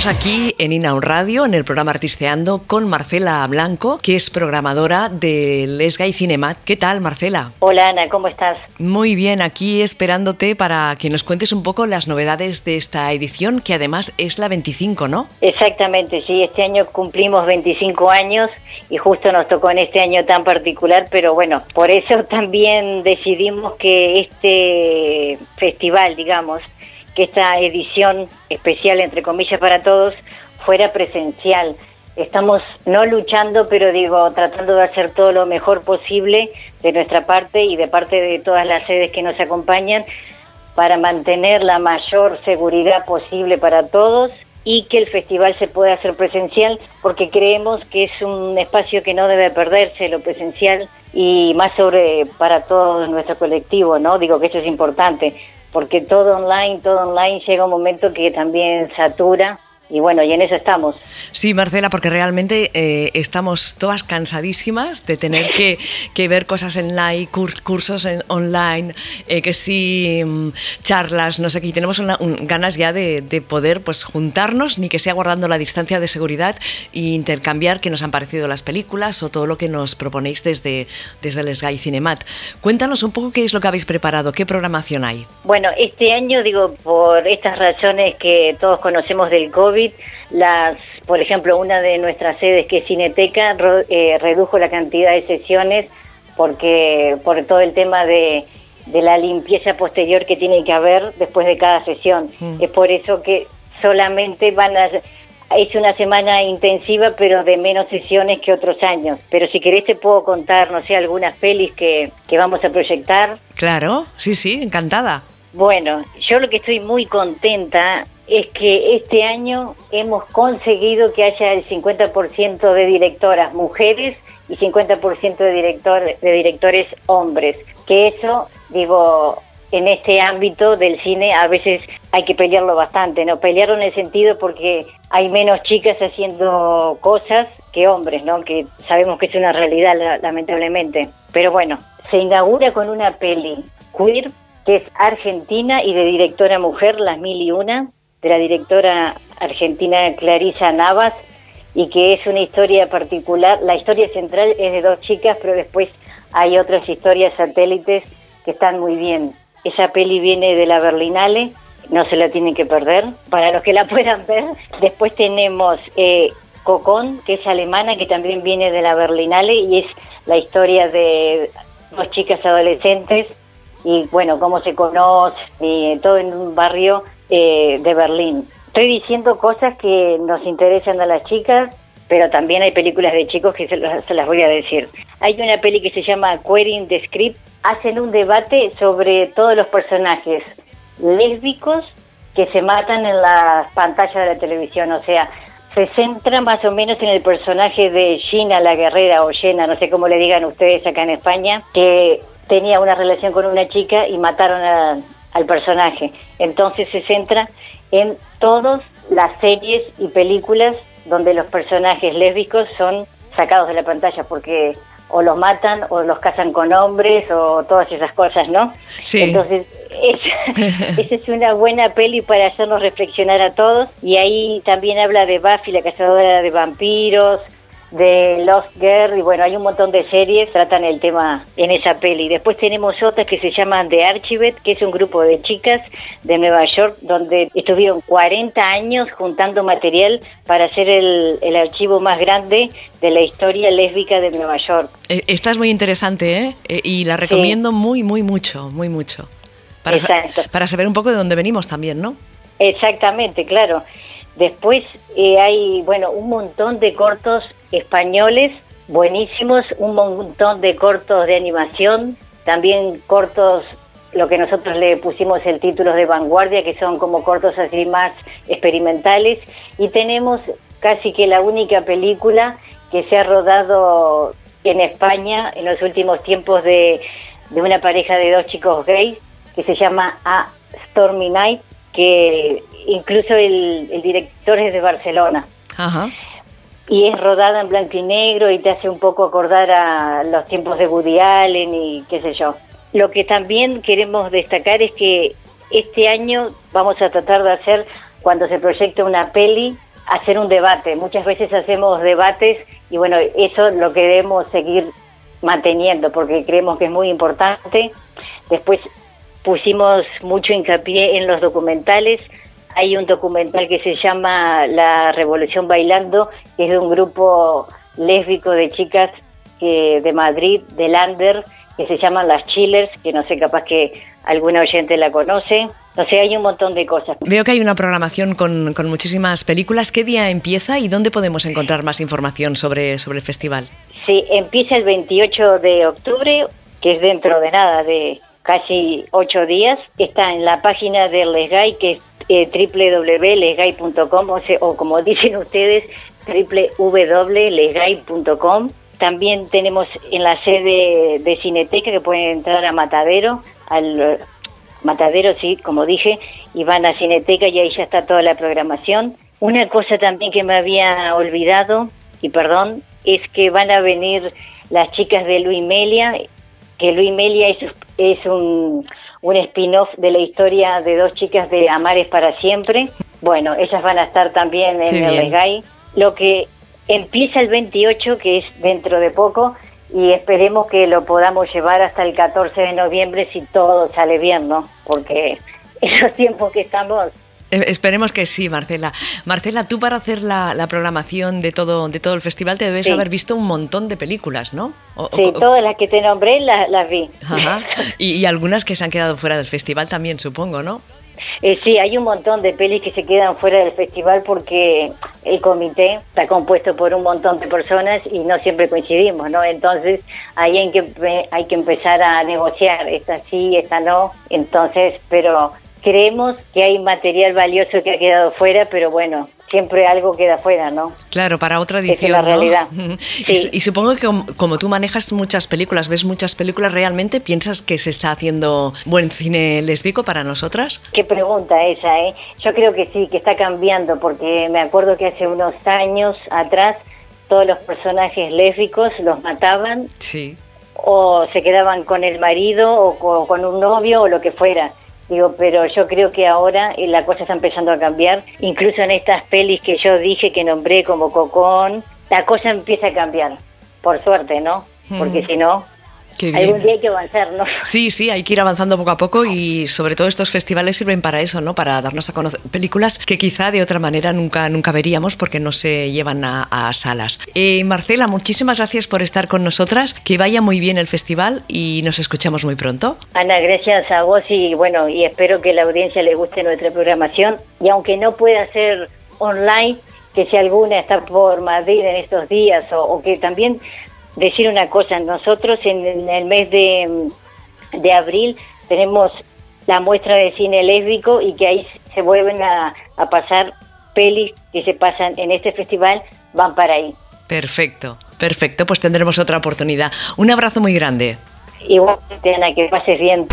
Estamos aquí en Inaun Radio, en el programa Artisteando, con Marcela Blanco, que es programadora del y Cinemat. ¿Qué tal, Marcela? Hola, Ana, ¿cómo estás? Muy bien, aquí esperándote para que nos cuentes un poco las novedades de esta edición, que además es la 25, ¿no? Exactamente, sí, este año cumplimos 25 años y justo nos tocó en este año tan particular, pero bueno, por eso también decidimos que este festival, digamos, esta edición especial, entre comillas, para todos, fuera presencial. Estamos no luchando, pero digo, tratando de hacer todo lo mejor posible de nuestra parte y de parte de todas las sedes que nos acompañan para mantener la mayor seguridad posible para todos y que el festival se pueda hacer presencial porque creemos que es un espacio que no debe perderse lo presencial y más sobre para todo nuestro colectivo, ¿no? Digo que eso es importante porque todo online, todo online llega un momento que también satura y bueno, y en eso estamos. Sí, Marcela, porque realmente eh, estamos todas cansadísimas de tener que, ver cosas en online, cursos en online, eh, que sí, mm, charlas, no sé qué, y tenemos ganas ya de, poder pues juntarnos, ni que sea guardando la distancia de seguridad e intercambiar qué nos han parecido las películas o todo lo que nos proponéis desde, desde el Sky Cinemat. Cuéntanos un poco qué es lo que habéis preparado, qué programación hay. Bueno, este año, digo, por estas razones que todos conocemos del COVID, las, por ejemplo, una de nuestras sedes que es Cineteca eh, redujo la cantidad de sesiones porque por todo el tema de, la limpieza posterior que tiene que haber después de cada sesión. Mm. Es por eso que solamente van a es una semana intensiva, pero de menos sesiones que otros años. Pero si querés te puedo contar, no sé, algunas pelis que, que vamos a proyectar. Claro, sí, sí, encantada. Bueno, yo lo que estoy muy contenta es que este año hemos conseguido que haya el 50% de directoras mujeres y 50% de, director, de directores hombres. Que eso, digo, en este ámbito del cine a veces hay que pelearlo bastante, ¿no? Pelearlo en el sentido porque hay menos chicas haciendo cosas que hombres, ¿no? Que sabemos que es una realidad, lamentablemente. Pero bueno, se inaugura con una peli queer que es argentina y de directora mujer, Las Mil y Una, de la directora argentina Clarisa Navas y que es una historia particular. La historia central es de dos chicas, pero después hay otras historias satélites que están muy bien. Esa peli viene de la Berlinale, no se la tienen que perder, para los que la puedan ver. Después tenemos eh, Cocón, que es alemana, que también viene de la Berlinale y es la historia de dos chicas adolescentes y bueno, cómo se conoce, y todo en un barrio eh, de Berlín. Estoy diciendo cosas que nos interesan a las chicas, pero también hay películas de chicos que se las, voy a decir. Hay una peli que se llama Querying the Script. Hacen un debate sobre todos los personajes lésbicos que se matan en las pantallas de la televisión. O sea, se centra más o menos en el personaje de Gina la guerrera o Jenna, no sé cómo le digan ustedes acá en España, que tenía una relación con una chica y mataron a, al personaje. Entonces se centra en todas las series y películas donde los personajes lésbicos son sacados de la pantalla porque o los matan o los casan con hombres o todas esas cosas, ¿no? Sí. Entonces, esa es una buena peli para hacernos reflexionar a todos y ahí también habla de Buffy, la cazadora de vampiros, de Lost Girl y bueno, hay un montón de series que tratan el tema en esa peli. Después tenemos otras que se llaman The Archivet, que es un grupo de chicas de Nueva York donde estuvieron 40 años juntando material para hacer el, el archivo más grande de la historia lésbica de Nueva York. Eh, esta es muy interesante ¿eh? eh y la recomiendo muy, muy mucho, muy mucho. Para, para saber un poco de dónde venimos también, ¿no? Exactamente, claro. Después eh, hay, bueno, un montón de cortos españoles buenísimos, un montón de cortos de animación, también cortos, lo que nosotros le pusimos el título de vanguardia, que son como cortos así más experimentales, y tenemos casi que la única película que se ha rodado en España en los últimos tiempos de, de una pareja de dos chicos gays, que se llama A Stormy Night, que incluso el, director es de Barcelona. Y es rodada en blanco y negro y te hace un poco acordar a los tiempos de Woody Allen y qué sé yo. Lo que también queremos destacar es que este año vamos a tratar de hacer, cuando se proyecte una peli, hacer un debate. Muchas veces hacemos debates y bueno, eso es lo que debemos seguir manteniendo porque creemos que es muy importante. Después pusimos mucho hincapié en los documentales. Hay un documental que se llama La Revolución Bailando, que es de un grupo lésbico de chicas que, de Madrid, de Lander, que se llaman Las Chillers, que no sé, capaz que alguna oyente la conoce. No sé, hay un montón de cosas. Veo que hay una programación con, con muchísimas películas. ¿Qué día empieza y dónde podemos encontrar más información sobre, sobre el festival? Sí, empieza el 28 de octubre, que es dentro de nada, de casi ocho días. Está en la página de Lesgay, que es eh, www.lesgay.com, o, o como dicen ustedes, www.lesgay.com. También tenemos en la sede de Cineteca que pueden entrar a Matadero, al Matadero, sí, como dije, y van a Cineteca y ahí ya está toda la programación. Una cosa también que me había olvidado, y perdón, es que van a venir las chicas de Luis Melia, que Luis Melia es, es un, un spin-off de la historia de dos chicas de Amares para siempre. Bueno, ellas van a estar también en el Legay. Lo que empieza el 28, que es dentro de poco, y esperemos que lo podamos llevar hasta el 14 de noviembre si todo sale bien, ¿no? Porque esos tiempos que estamos Esperemos que sí, Marcela. Marcela, tú para hacer la, la, programación de todo, de todo el festival te debes Sí. haber visto un montón de películas, ¿no? O- Sí, o- todas las que te nombré las, las vi. Ajá. Y, y algunas que se han quedado fuera del festival también, supongo, ¿no? Eh, sí, hay un montón de pelis que se quedan fuera del festival porque el comité está compuesto por un montón de personas y no siempre coincidimos, ¿no? Entonces ahí hay que, hay que empezar a negociar, esta sí, esta no. Entonces, pero creemos que hay material valioso que ha quedado fuera, pero bueno, siempre algo queda fuera, ¿no? Claro, para otra Esa es edición. la realidad. Y, Sí. y supongo que como, como tú manejas muchas películas, ves muchas películas, ¿realmente piensas que se está haciendo buen cine lésbico para nosotras? Qué pregunta esa, ¿eh? Yo creo que sí, que está cambiando, porque me acuerdo que hace unos años atrás todos los personajes lésbicos los mataban Sí. o se quedaban con el marido o co- con, un novio o lo que fuera. Digo, pero yo creo que ahora eh, la cosa está empezando a cambiar. Incluso en estas pelis que yo dije, que nombré como Cocón, la cosa empieza a cambiar. Por suerte, ¿no? Porque Mm. si no, Qué algún bien. día hay que avanzar, ¿no? Sí, sí, hay que ir avanzando poco a poco y sobre todo estos festivales sirven para eso, ¿no? Para darnos a conocer películas que quizá de otra manera nunca, nunca veríamos porque no se llevan a, a salas. Eh, Marcela, muchísimas gracias por estar con nosotras, que vaya muy bien el festival y nos escuchamos muy pronto. Ana, gracias a vos y bueno, y espero que la audiencia le guste nuestra programación. Y aunque no pueda ser online, que si alguna está por Madrid en estos días, o, o que también decir una cosa, nosotros en, en el mes de, de abril tenemos la muestra de cine lésbico y que ahí se vuelven a, a pasar pelis que se pasan en este festival, van para ahí. Perfecto, perfecto, pues tendremos otra oportunidad. Un abrazo muy grande. Igual, Ana, que pases bien.